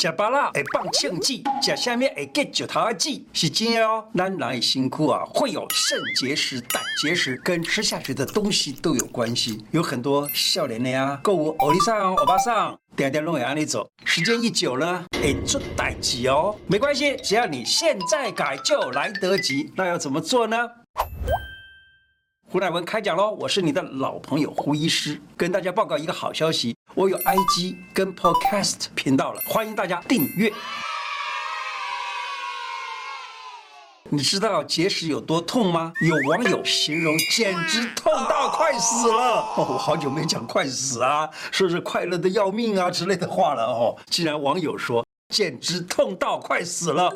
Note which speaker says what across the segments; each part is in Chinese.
Speaker 1: 吃芭乐会放庆记，吃下面会结石头子，是真的哦。咱人辛苦啊，会有肾结石、胆结石，跟吃下去的东西都有关系。有很多少年的呀，购物欧里桑、欧巴桑，点点拢会按你走。时间一久了，会出代志哦。没关系，只要你现在改，就来得及。那要怎么做呢？胡乃文开讲喽！我是你的老朋友胡医师，跟大家报告一个好消息，我有 IG 跟 Podcast 频道了，欢迎大家订阅。你知道结石有多痛吗？有网友形容简直痛到快死了哦！我好久没讲快死啊，说是快乐的要命啊之类的话了哦。既然网友说简直痛到快死了。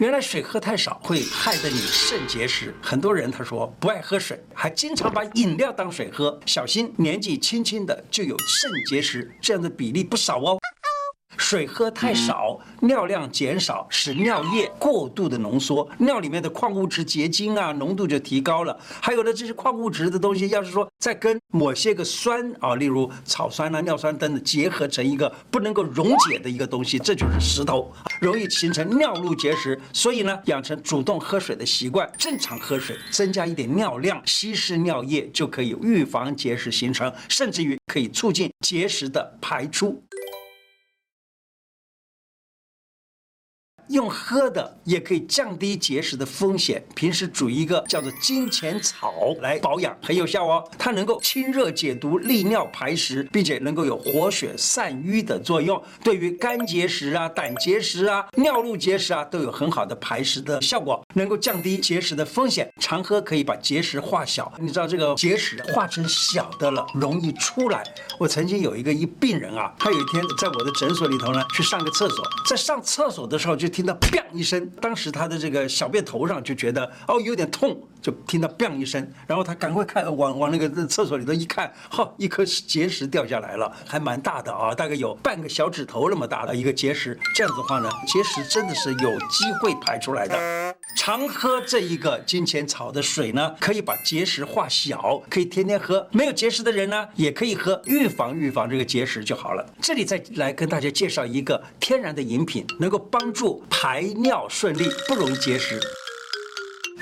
Speaker 1: 原来水喝太少会害得你肾结石，很多人他说不爱喝水，还经常把饮料当水喝，小心年纪轻轻的就有肾结石，这样的比例不少哦。水喝太少，尿量减少，使尿液过度的浓缩，尿里面的矿物质结晶啊，浓度就提高了。还有的这些矿物质的东西，要是说再跟某些个酸啊，例如草酸啊、尿酸等等结合成一个不能够溶解的一个东西，这就是石头，容易形成尿路结石。所以呢，养成主动喝水的习惯，正常喝水，增加一点尿量，稀释尿液，就可以预防结石形成，甚至于可以促进结石的排出。用喝的也可以降低结石的风险。平时煮一个叫做金钱草来保养，很有效哦。它能够清热解毒、利尿排石，并且能够有活血散瘀的作用。对于肝结石啊、胆结石啊、尿路结石啊，都有很好的排石的效果，能够降低结石的风险。常喝可以把结石化小。你知道这个结石化成小的了，容易出来。我曾经有一个一病人啊，他有一天在我的诊所里头呢，去上个厕所，在上厕所的时候就听。听到“砰”一声，当时他的这个小便头上就觉得哦有点痛，就听到“砰”一声，然后他赶快看往往那个厕所里头一看，哈，一颗结石掉下来了，还蛮大的啊，大概有半个小指头那么大的一个结石。这样子的话呢，结石真的是有机会排出来的。常喝这一个金钱草的水呢，可以把结石化小，可以天天喝。没有结石的人呢，也可以喝，预防预防这个结石就好了。这里再来跟大家介绍一个天然的饮品，能够帮助。排尿顺利，不容易结石，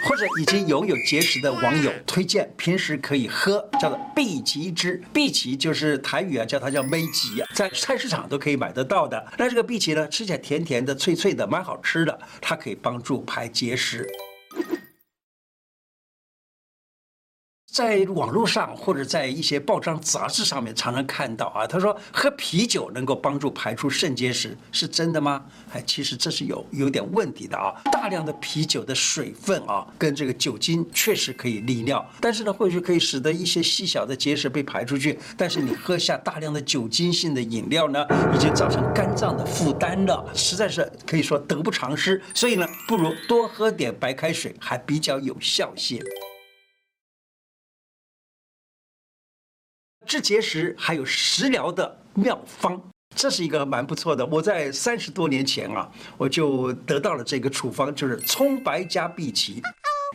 Speaker 1: 或者已经拥有结石的网友推荐，平时可以喝，叫做碧琪汁。碧琪就是台语啊，叫它叫梅吉啊，在菜市场都可以买得到的。那这个碧琪呢，吃起来甜甜的、脆脆的，蛮好吃的，它可以帮助排结石。在网络上或者在一些报章杂志上面常常看到啊，他说喝啤酒能够帮助排出肾结石，是真的吗？哎，其实这是有有点问题的啊。大量的啤酒的水分啊，跟这个酒精确实可以利尿，但是呢，或许可以使得一些细小的结石被排出去。但是你喝下大量的酒精性的饮料呢，已经造成肝脏的负担了，实在是可以说得不偿失。所以呢，不如多喝点白开水，还比较有效些。治结石还有食疗的妙方，这是一个蛮不错的。我在三十多年前啊，我就得到了这个处方，就是葱白加碧琪。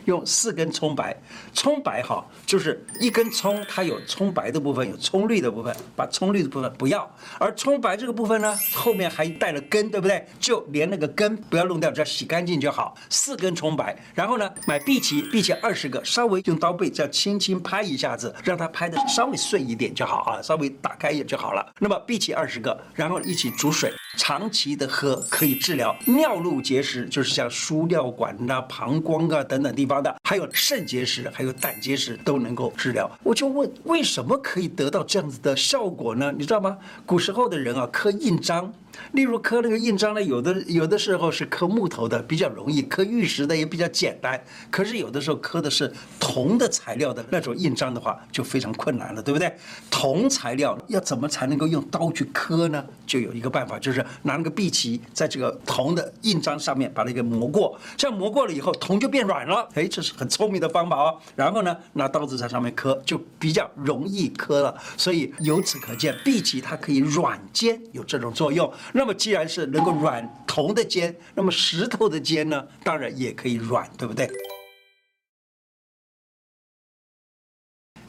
Speaker 1: 用四根葱白，葱白哈，就是一根葱，它有葱白的部分，有葱绿的部分，把葱绿的部分不要，而葱白这个部分呢，后面还带了根，对不对？就连那个根不要弄掉，只要洗干净就好。四根葱白，然后呢，买碧琪，碧琪二十个，稍微用刀背这样轻轻拍一下子，让它拍的稍微碎一点就好啊，稍微打开也就好了。那么碧琪二十个，然后一起煮水，长期的喝可以治疗尿路结石，就是像输尿管呐、啊、膀胱啊等等地方。的还有肾结石，还有胆结石都能够治疗。我就问，为什么可以得到这样子的效果呢？你知道吗？古时候的人啊，刻印章。例如刻那个印章呢，有的有的时候是刻木头的，比较容易；刻玉石的也比较简单。可是有的时候刻的是铜的材料的那种印章的话，就非常困难了，对不对？铜材料要怎么才能够用刀去刻呢？就有一个办法，就是拿那个碧琪在这个铜的印章上面把它给磨过，这样磨过了以后，铜就变软了。哎，这是很聪明的方法哦。然后呢，拿刀子在上面刻，就比较容易刻了。所以由此可见，碧琪它可以软坚，有这种作用。那么既然是能够软铜的坚，那么石头的坚呢，当然也可以软，对不对？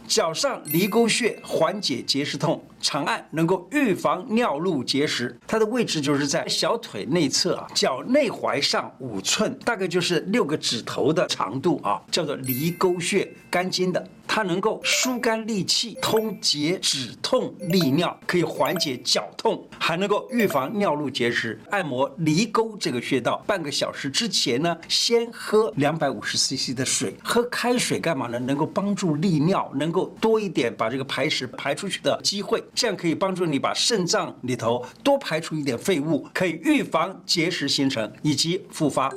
Speaker 1: 脚上离沟穴缓解结石痛，长按能够预防尿路结石，它的位置就是在小腿内侧啊，脚内踝上五寸，大概就是六个指头的长度啊，叫做离沟穴，肝经的。它能够疏肝利气、通结、止痛、利尿，可以缓解脚痛，还能够预防尿路结石。按摩离沟这个穴道，半个小时之前呢，先喝两百五十 CC 的水。喝开水干嘛呢？能够帮助利尿，能够多一点把这个排石排出去的机会，这样可以帮助你把肾脏里头多排出一点废物，可以预防结石形成以及复发。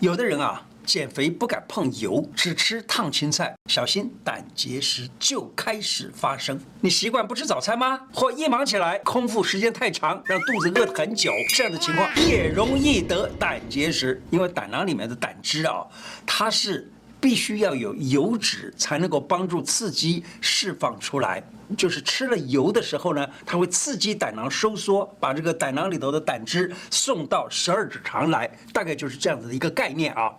Speaker 1: 有的人啊。减肥不敢碰油，只吃烫青菜，小心胆结石就开始发生。你习惯不吃早餐吗？或一忙起来，空腹时间太长，让肚子饿很久，这样的情况也容易得胆结石。因为胆囊里面的胆汁啊，它是必须要有油脂才能够帮助刺激释放出来。就是吃了油的时候呢，它会刺激胆囊收缩，把这个胆囊里头的胆汁送到十二指肠来，大概就是这样子的一个概念啊。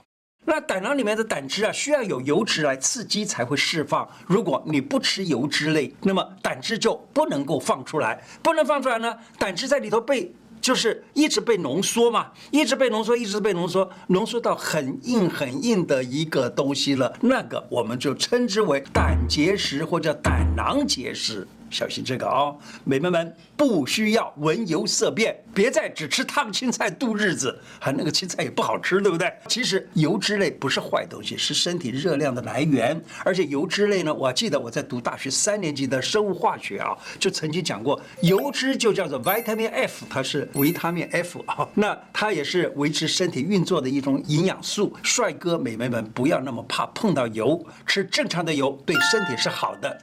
Speaker 1: 那胆囊里面的胆汁啊，需要有油脂来刺激才会释放。如果你不吃油脂类，那么胆汁就不能够放出来。不能放出来呢，胆汁在里头被就是一直被浓缩嘛，一直被浓缩，一直被浓缩，浓缩到很硬很硬的一个东西了。那个我们就称之为胆结石或者胆囊结石。小心这个哦，美眉们不需要闻油色变，别再只吃烫青菜度日子，还那个青菜也不好吃，对不对？其实油脂类不是坏东西，是身体热量的来源。而且油脂类呢，我记得我在读大学三年级的生物化学啊，就曾经讲过，油脂就叫做 vitamin F，它是维他命 F 啊，那它也是维持身体运作的一种营养素。帅哥美眉们不要那么怕碰到油，吃正常的油对身体是好的。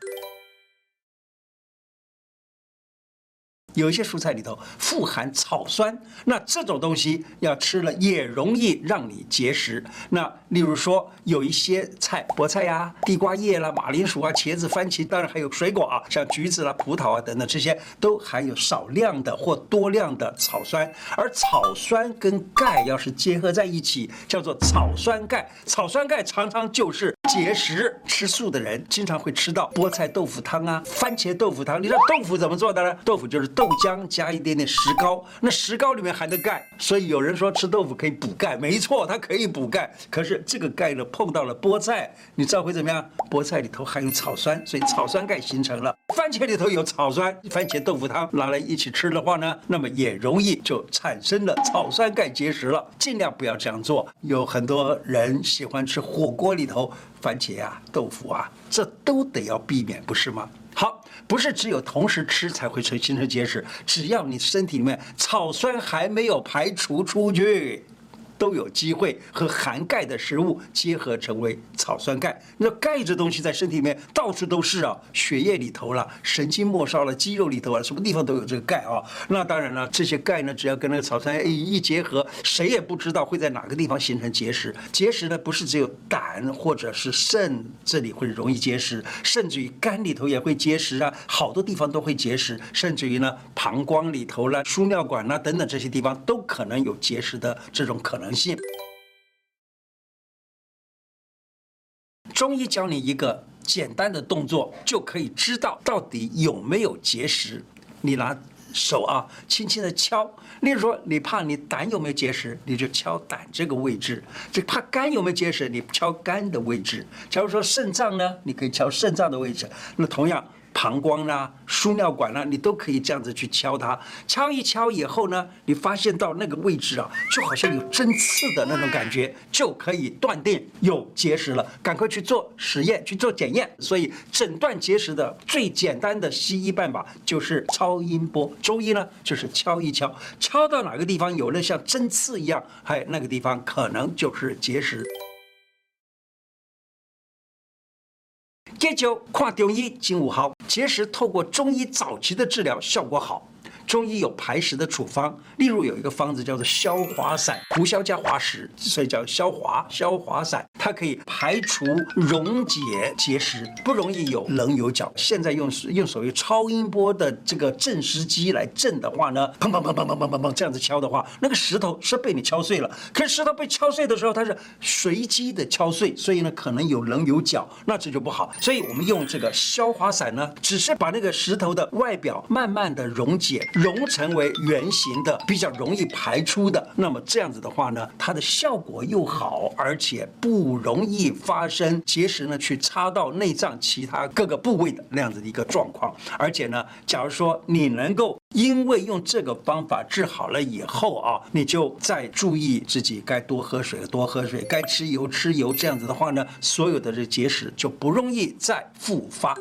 Speaker 1: 有一些蔬菜里头富含草酸，那这种东西要吃了也容易让你结石。那例如说有一些菜，菠菜呀、地瓜叶啦、马铃薯啊、茄子、番茄，当然还有水果啊，像橘子啦、葡萄啊等等，这些都含有少量的或多量的草酸。而草酸跟钙要是结合在一起，叫做草酸钙。草酸钙常常就是结石。吃素的人经常会吃到菠菜豆腐汤啊、番茄豆腐汤。你知道豆腐怎么做的呢？豆腐就是。豆浆加一点点石膏，那石膏里面含的钙，所以有人说吃豆腐可以补钙，没错，它可以补钙。可是这个钙呢，碰到了菠菜，你知道会怎么样？菠菜里头含有草酸，所以草酸钙形成了。番茄里头有草酸，番茄豆腐汤拿来一起吃的话呢，那么也容易就产生了草酸钙结石了。尽量不要这样做。有很多人喜欢吃火锅里头番茄啊、豆腐啊，这都得要避免，不是吗？好，不是只有同时吃才会成形成结石，只要你身体里面草酸还没有排除出去。都有机会和含钙的食物结合成为草酸钙。那钙这东西在身体里面到处都是啊，血液里头了，神经末梢了，肌肉里头啊，什么地方都有这个钙啊。那当然了，这些钙呢，只要跟那个草酸一一结合，谁也不知道会在哪个地方形成结石。结石呢，不是只有胆或者是肾这里会容易结石，甚至于肝里头也会结石啊，好多地方都会结石，甚至于呢，膀胱里头了、输尿管啦等等这些地方都可能有结石的这种可能。性中医教你一个简单的动作，就可以知道到底有没有结石。你拿手啊，轻轻的敲。例如说，你怕你胆有没有结石，你就敲胆这个位置；就怕肝有没有结石，你敲肝的位置。假如说肾脏呢，你可以敲肾脏的位置。那同样。膀胱啦、啊、输尿管啦、啊，你都可以这样子去敲它，敲一敲以后呢，你发现到那个位置啊，就好像有针刺的那种感觉，就可以断定有结石了。赶快去做实验，去做检验。所以诊断结石的最简单的西医办法就是超音波，中医呢就是敲一敲，敲到哪个地方有了像针刺一样，还那个地方可能就是结石。戒酒、跨中医真有效，结石透过中医早期的治疗效果好。中医有排石的处方，例如有一个方子叫做消滑散，胡椒加滑石，所以叫消滑消滑散，它可以排除溶解结石，不容易有棱有角。现在用用所谓超音波的这个震石机来震的话呢，砰砰砰砰砰砰砰砰这样子敲的话，那个石头是被你敲碎了。可是石头被敲碎的时候，它是随机的敲碎，所以呢可能有棱有角，那这就不好。所以我们用这个消滑散呢，只是把那个石头的外表慢慢的溶解，溶成为圆形的，比较容易排出的。那么这样子的话呢，它的效果又好，而且不容易发生结石呢，去插到内脏其他各个部位的那样子的一个状况。而且呢，假如说你能够因为用这个方法治好了以后啊，你就再注意自己该多喝水，多喝水，该吃油吃油，这样子的话呢，所有的这结石就不容易再复发。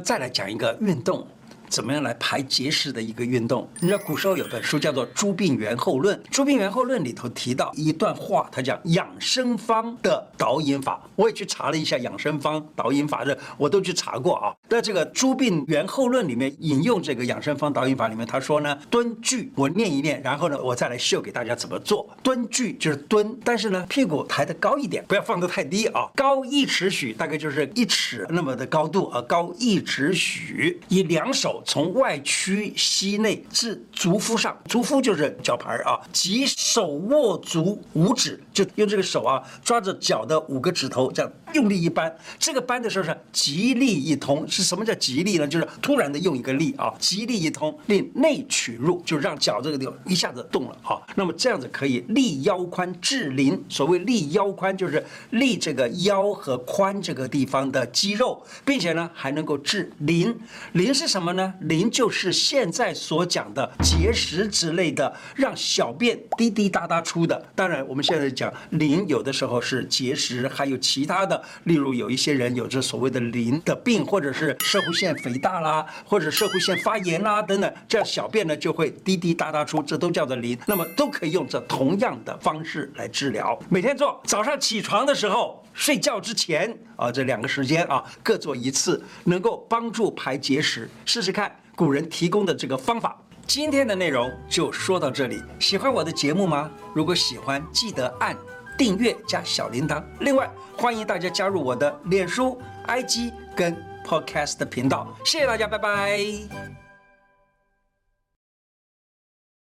Speaker 1: 再来讲一个运动。怎么样来排结石的一个运动？你知道古时候有本书叫做《诸病源候论》，《诸病源候论》里头提到一段话，它讲养生方的导引法。我也去查了一下养生方导引法的，我都去查过啊。在这个《诸病源候论》里面引用这个养生方导引法里面，他说呢，蹲踞，我念一念，然后呢，我再来秀给大家怎么做。蹲踞就是蹲，但是呢，屁股抬得高一点，不要放得太低啊，高一尺许，大概就是一尺那么的高度啊，高一尺许，以两手。从外屈膝内至足肤上，足肤就是脚踝啊，即手握足五指，就用这个手啊抓着脚的五个指头，这样用力一扳。这个扳的时候是极力一通，是什么叫极力呢？就是突然的用一个力啊，极力一通，令内取入，就让脚这个地方一下子动了啊。那么这样子可以利腰髋治邻。所谓利腰髋，就是利这个腰和髋这个地方的肌肉，并且呢还能够治邻。邻是什么呢？邻就是现在所讲的结石之类的，让小便滴滴答答出的。当然，我们现在讲邻，有的时候是结石，还有其他的，例如有一些人有着所谓的邻的病，或者是摄护腺肥大啦，或者摄护腺发炎啦等等，这样小便呢就会滴滴答答出，这都叫做邻。那么都可以用这同样的方式来治疗。每天做，早上起床的时候，睡觉之前啊，这两个时间啊，各做一次，能够帮助排结石，试试看。古人提供的这个方法，今天的内容就说到这里。喜欢我的节目吗？如果喜欢，记得按订阅加小铃铛。另外，欢迎大家加入我的脸书、IG 跟 Podcast 频道。谢谢大家，拜拜。